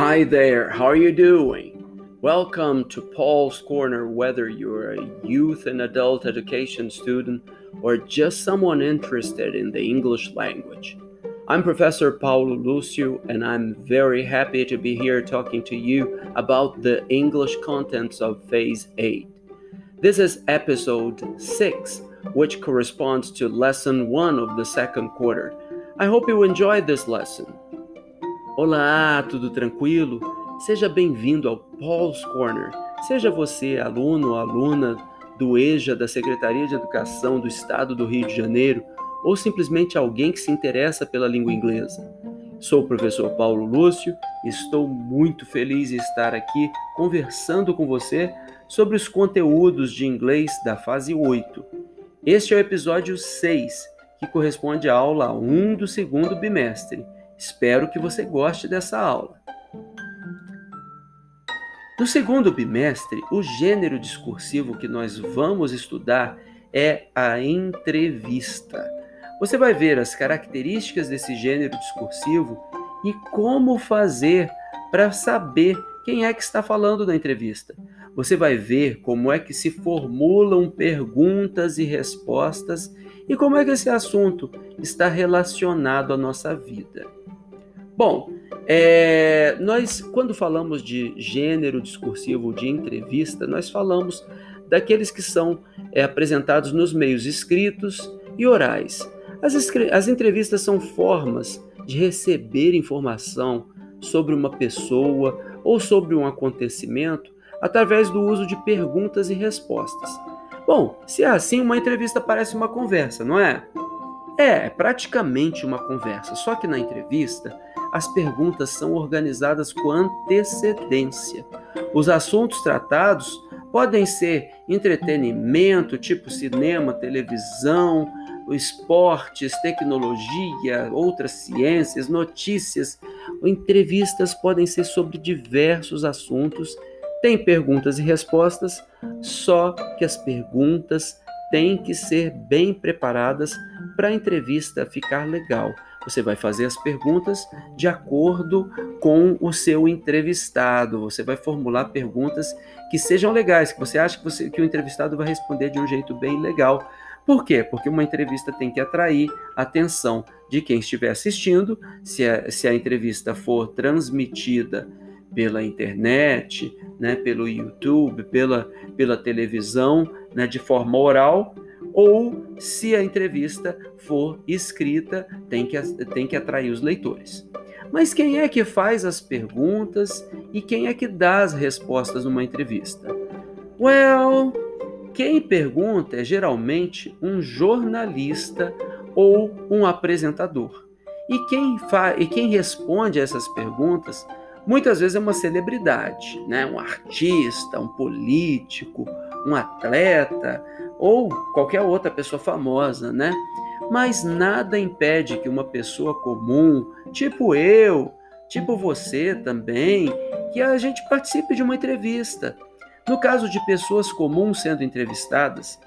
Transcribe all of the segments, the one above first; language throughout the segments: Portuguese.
Hi there, how are you doing? Welcome to Paul's Corner, whether you're a youth and adult education student or just someone interested in the English language. I'm Professor Paulo Lucio, and I'm very happy to be here talking to you about the English contents of Phase 8. This is episode 6, which corresponds to lesson 1 of the second quarter. I hope you enjoyed this lesson. Olá, tudo tranquilo? Seja bem-vindo ao Paul's Corner. Seja você aluno ou aluna do EJA da Secretaria de Educação do Estado do Rio de Janeiro ou simplesmente alguém que se interessa pela língua inglesa. Sou o professor Paulo Lúcio e estou muito feliz em estar aqui conversando com você sobre os conteúdos de inglês da fase 8. Este é o episódio 6, que corresponde à aula 1 do segundo bimestre. Espero que você goste dessa aula. No segundo bimestre, o gênero discursivo que nós vamos estudar é a entrevista. Você vai ver as características desse gênero discursivo e como fazer para saber quem é que está falando na entrevista. Você vai ver como é que se formulam perguntas e respostas e como é que esse assunto está relacionado à nossa vida. Bom, é, nós, quando falamos de gênero discursivo de entrevista, nós falamos daqueles que são é, apresentados nos meios escritos e orais. As, as entrevistas são formas de receber informação sobre uma pessoa ou sobre um acontecimento através do uso de perguntas e respostas. Bom, se é assim, uma entrevista parece uma conversa, não é? É, é praticamente uma conversa, só que na entrevista as perguntas são organizadas com antecedência. Os assuntos tratados podem ser entretenimento, tipo cinema, televisão, esportes, tecnologia, outras ciências, notícias. Entrevistas podem ser sobre diversos assuntos tem perguntas e respostas, só que as perguntas têm que ser bem preparadas para a entrevista ficar legal. Você vai fazer as perguntas de acordo com o seu entrevistado. Você vai formular perguntas que sejam legais, que você acha que, você, que o entrevistado vai responder de um jeito bem legal. Por quê? Porque uma entrevista tem que atrair a atenção de quem estiver assistindo. Se a, se a entrevista for transmitida pela internet, né, pelo YouTube, pela, pela televisão, né, de forma oral, ou se a entrevista for escrita, tem que, tem que atrair os leitores. Mas quem é que faz as perguntas e quem é que dá as respostas numa entrevista? Well, quem pergunta é geralmente um jornalista ou um apresentador. E quem, e quem responde a essas perguntas muitas vezes é uma celebridade, né? um artista, um político, um atleta ou qualquer outra pessoa famosa, né? Mas nada impede que uma pessoa comum, tipo eu, tipo você também, que a gente participe de uma entrevista. No caso de pessoas comuns sendo entrevistadas,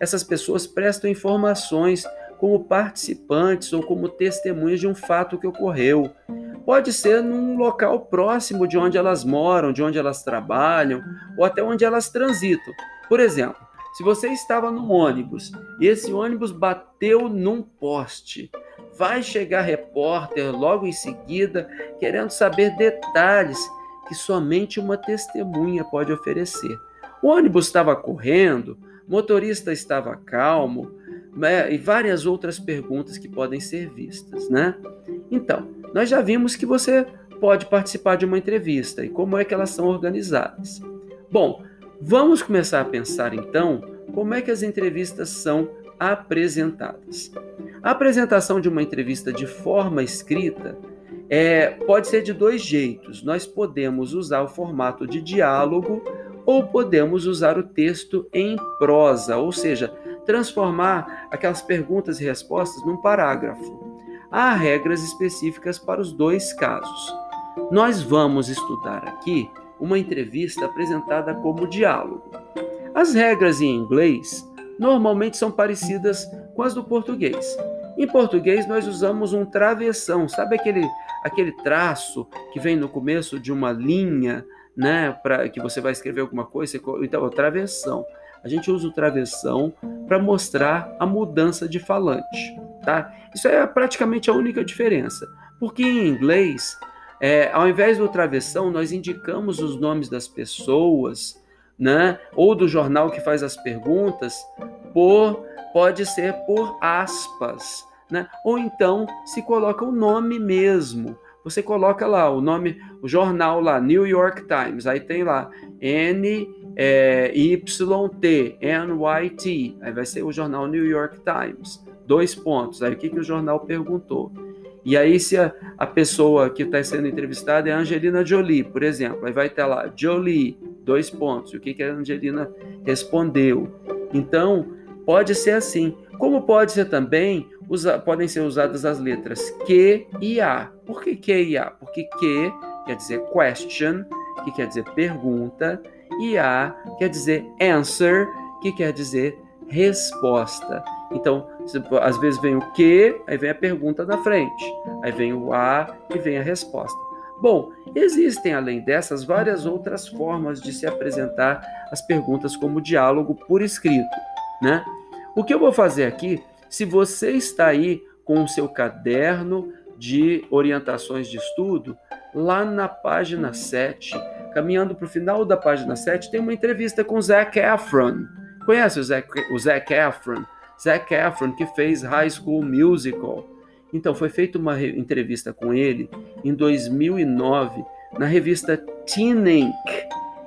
essas pessoas prestam informações como participantes ou como testemunhas de um fato que ocorreu. Pode ser num local próximo de onde elas moram, de onde elas trabalham ou até onde elas transitam. Por exemplo, se você estava no ônibus e esse ônibus bateu num poste, vai chegar repórter logo em seguida querendo saber detalhes que somente uma testemunha pode oferecer. O ônibus estava correndo, motorista estava calmo, né, e várias outras perguntas que podem ser vistas, né? Então, nós já vimos que você pode participar de uma entrevista e como é que elas são organizadas. Bom, vamos começar a pensar então como é que as entrevistas são apresentadas. A apresentação de uma entrevista de forma escrita é, pode ser de dois jeitos. Nós podemos usar o formato de diálogo ou podemos usar o texto em prosa, ou seja, transformar aquelas perguntas e respostas num parágrafo há regras específicas para os dois casos. Nós vamos estudar aqui uma entrevista apresentada como diálogo. As regras em inglês normalmente são parecidas com as do português. Em português, nós usamos um travessão. Sabe aquele, aquele traço que vem no começo de uma linha, né? Para que você vai escrever alguma coisa? Então, é o travessão. A gente usa o travessão para mostrar a mudança de falante, tá? Isso é praticamente a única diferença. Porque em inglês, é, ao invés do travessão, nós indicamos os nomes das pessoas, né? Ou do jornal que faz as perguntas, por pode ser por aspas, né? Ou então se coloca o nome mesmo. Você coloca lá o nome, o jornal lá, New York Times, aí tem lá N é, YT, NYT, aí vai ser o jornal New York Times, dois pontos. Aí o que, que o jornal perguntou? E aí, se a, a pessoa que está sendo entrevistada é Angelina Jolie, por exemplo, aí vai estar lá, Jolie, dois pontos, o que, que a Angelina respondeu. Então, pode ser assim. Como pode ser também, usa, podem ser usadas as letras Q e A. Por que Q e A? Porque Q quer dizer question, que quer dizer pergunta, e A quer dizer answer, que quer dizer resposta. Então, às vezes vem o que, aí vem a pergunta na frente, aí vem o a e vem a resposta. Bom, existem além dessas várias outras formas de se apresentar as perguntas como diálogo por escrito, né? O que eu vou fazer aqui, se você está aí com o seu caderno de orientações de estudo, lá na página 7, caminhando para o final da página 7, tem uma entrevista com o Zac Efron. Conhece o Zac, o Zac Efron? Zac Efron, que fez High School Musical. Então, foi feita uma entrevista com ele em 2009 na revista Teen Ink.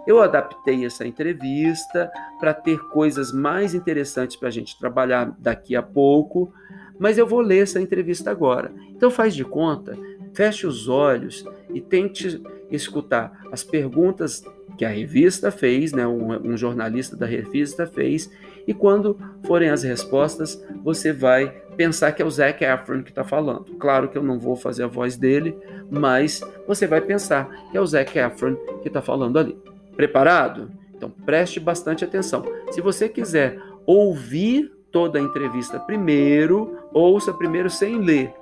Eu adaptei essa entrevista para ter coisas mais interessantes para a gente trabalhar daqui a pouco, mas eu vou ler essa entrevista agora. Então faz de conta, feche os olhos e tente escutar as perguntas que a revista fez, né, um, um jornalista da revista fez, e quando forem as respostas, você vai pensar que é o Zac Efron que está falando. Claro que eu não vou fazer a voz dele, mas você vai pensar que é o Zac Efron que está falando ali. Preparado? Então preste bastante atenção. Se você quiser ouvir toda a entrevista primeiro, ouça primeiro sem ler.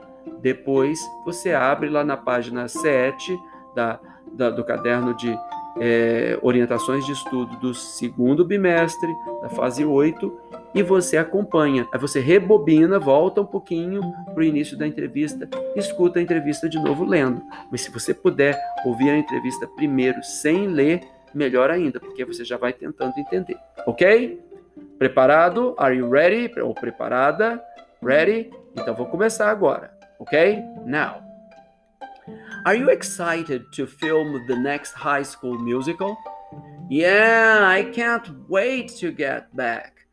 Depois você abre lá na página 7 da, da do caderno de é, orientações de estudo do segundo bimestre, da fase 8, e você acompanha. Aí você rebobina, volta um pouquinho para o início da entrevista, escuta a entrevista de novo lendo. Mas se você puder ouvir a entrevista primeiro sem ler, melhor ainda, porque você já vai tentando entender. Ok? Preparado? Are you ready? Ou preparada? Ready? Então vou começar agora. Ok? Now. Are you excited to film the next high school musical? Yeah, I can't wait to get back.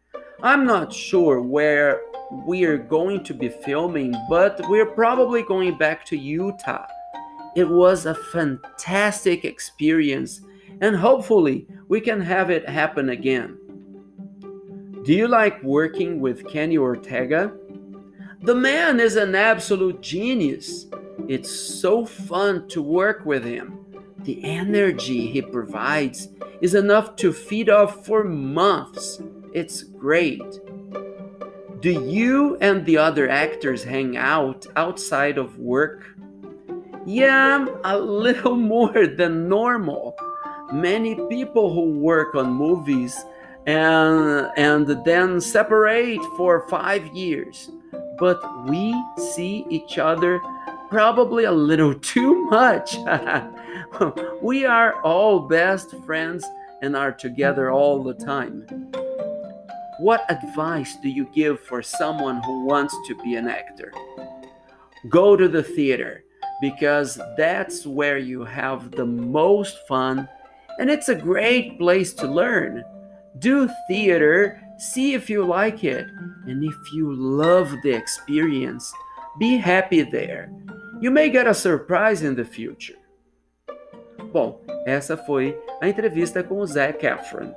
I'm not sure where we're going to be filming, but we're probably going back to Utah. It was a fantastic experience, and hopefully, we can have it happen again. Do you like working with Kenny Ortega? The man is an absolute genius. It's so fun to work with him. The energy he provides is enough to feed off for months. It's great. Do you and the other actors hang out outside of work? Yeah, a little more than normal. Many people who work on movies and and then separate for 5 years. But we see each other probably a little too much. we are all best friends and are together all the time. What advice do you give for someone who wants to be an actor? Go to the theater because that's where you have the most fun and it's a great place to learn. Do theater, see if you like it, and if you love the experience, be happy there. You may get a surprise in the future. Bom, essa foi a entrevista com o Zac Efron.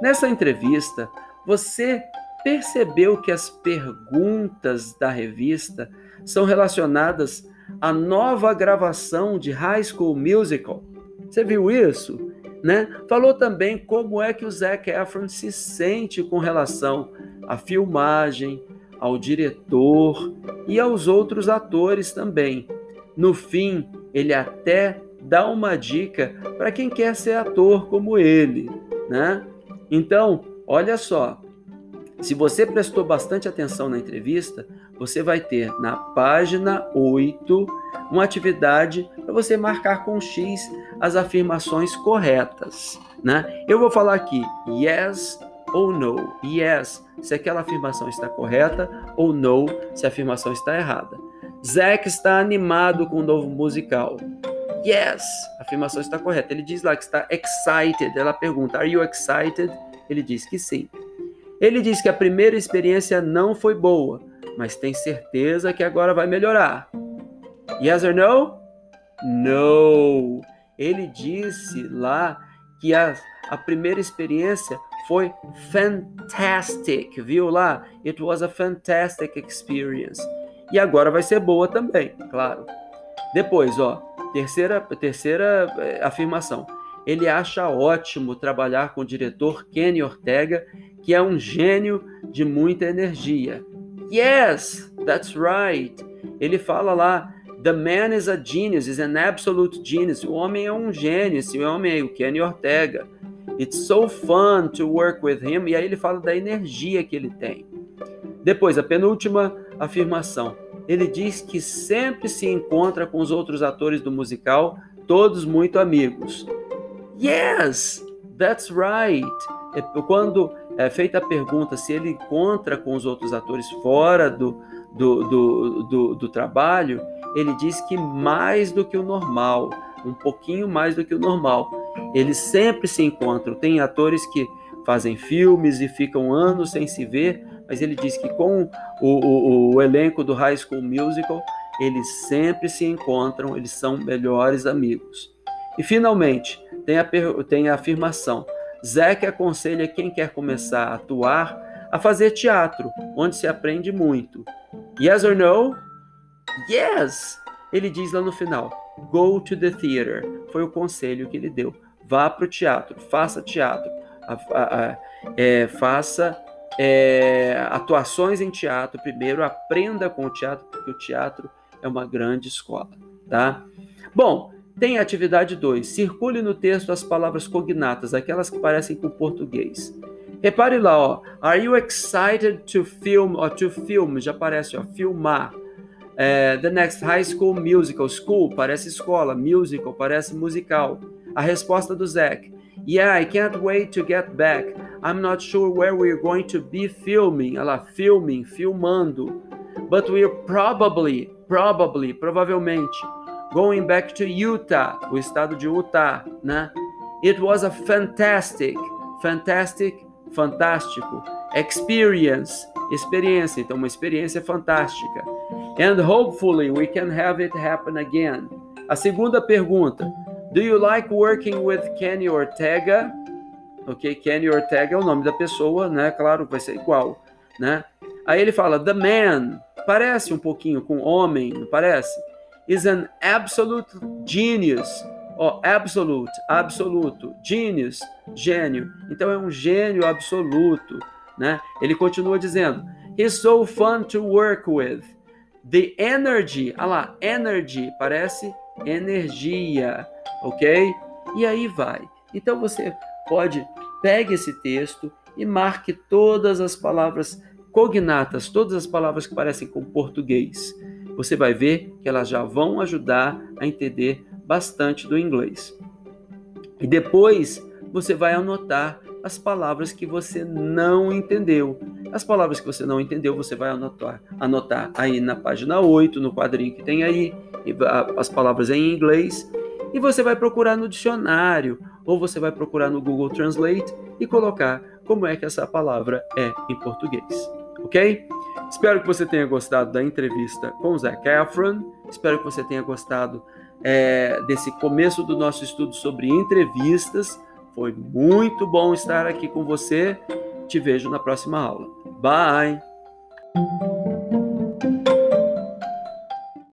Nessa entrevista, você percebeu que as perguntas da revista são relacionadas à nova gravação de High School Musical? Você viu isso? Né? Falou também como é que o Zac Efron se sente com relação à filmagem, ao diretor e aos outros atores também. No fim, ele até dá uma dica para quem quer ser ator como ele, né? Então, olha só, se você prestou bastante atenção na entrevista, você vai ter na página 8 uma atividade para você marcar com X as afirmações corretas. Né? Eu vou falar aqui yes ou no. Yes, se aquela afirmação está correta, ou no, se a afirmação está errada. Zack está animado com o novo musical. Yes, a afirmação está correta. Ele diz lá que está excited. Ela pergunta, Are you excited? Ele diz que sim. Ele diz que a primeira experiência não foi boa, mas tem certeza que agora vai melhorar. Yes or no? No. Ele disse lá que a, a primeira experiência foi fantastic, viu lá? It was a fantastic experience. E agora vai ser boa também, claro. Depois, ó, terceira, terceira eh, afirmação. Ele acha ótimo trabalhar com o diretor Kenny Ortega, que é um gênio de muita energia. Yes, that's right. Ele fala lá, the man is a genius, is an absolute genius. O homem é um gênio, esse homem é o Kenny Ortega. It's so fun to work with him. E aí ele fala da energia que ele tem. Depois, a penúltima afirmação. Ele diz que sempre se encontra com os outros atores do musical, todos muito amigos. Yes, that's right. É, quando é feita a pergunta se ele encontra com os outros atores fora do, do, do, do, do trabalho, ele diz que mais do que o normal, um pouquinho mais do que o normal. Eles sempre se encontram. Tem atores que fazem filmes e ficam anos sem se ver, mas ele diz que com o, o, o elenco do High School Musical, eles sempre se encontram, eles são melhores amigos. E finalmente, tem a, tem a afirmação: Zack aconselha quem quer começar a atuar a fazer teatro, onde se aprende muito. Yes or no? Yes! Ele diz lá no final: Go to the theater. Foi o conselho que ele deu. Vá para o teatro, faça teatro, a, a, a, é, faça é, atuações em teatro primeiro, aprenda com o teatro, porque o teatro é uma grande escola, tá? Bom, tem atividade 2. Circule no texto as palavras cognatas, aquelas que parecem com português. Repare lá, ó. Are you excited to film to film? Já aparece, ó, filmar. É, the next high school musical. School parece escola, musical parece musical. A resposta do Zack. Yeah, I can't wait to get back. I'm not sure where we're going to be filming. Lá, filming, filmando. But we're probably, probably, provavelmente, going back to Utah, o estado de Utah, né? It was a fantastic, fantastic, fantástico, experience, experiência, então uma experiência fantástica. And hopefully we can have it happen again. A segunda pergunta, Do you like working with Kenny Ortega? Ok, Kenny Ortega é o nome da pessoa, né? Claro, vai ser igual, né? Aí ele fala, the man, parece um pouquinho com homem, não parece? Is an absolute genius. Ó, oh, absolute, absoluto, genius, gênio. Então é um gênio absoluto, né? Ele continua dizendo, he's so fun to work with. The energy, olha lá, energy, parece energia ok? E aí vai. Então você pode pegue esse texto e marque todas as palavras cognatas, todas as palavras que parecem com português. Você vai ver que elas já vão ajudar a entender bastante do inglês. E depois você vai anotar as palavras que você não entendeu. As palavras que você não entendeu, você vai anotar, anotar aí na página 8, no quadrinho que tem aí, as palavras em inglês e você vai procurar no dicionário ou você vai procurar no Google Translate e colocar como é que essa palavra é em português, ok? Espero que você tenha gostado da entrevista com o Zac Efron. Espero que você tenha gostado é, desse começo do nosso estudo sobre entrevistas. Foi muito bom estar aqui com você. Te vejo na próxima aula. Bye!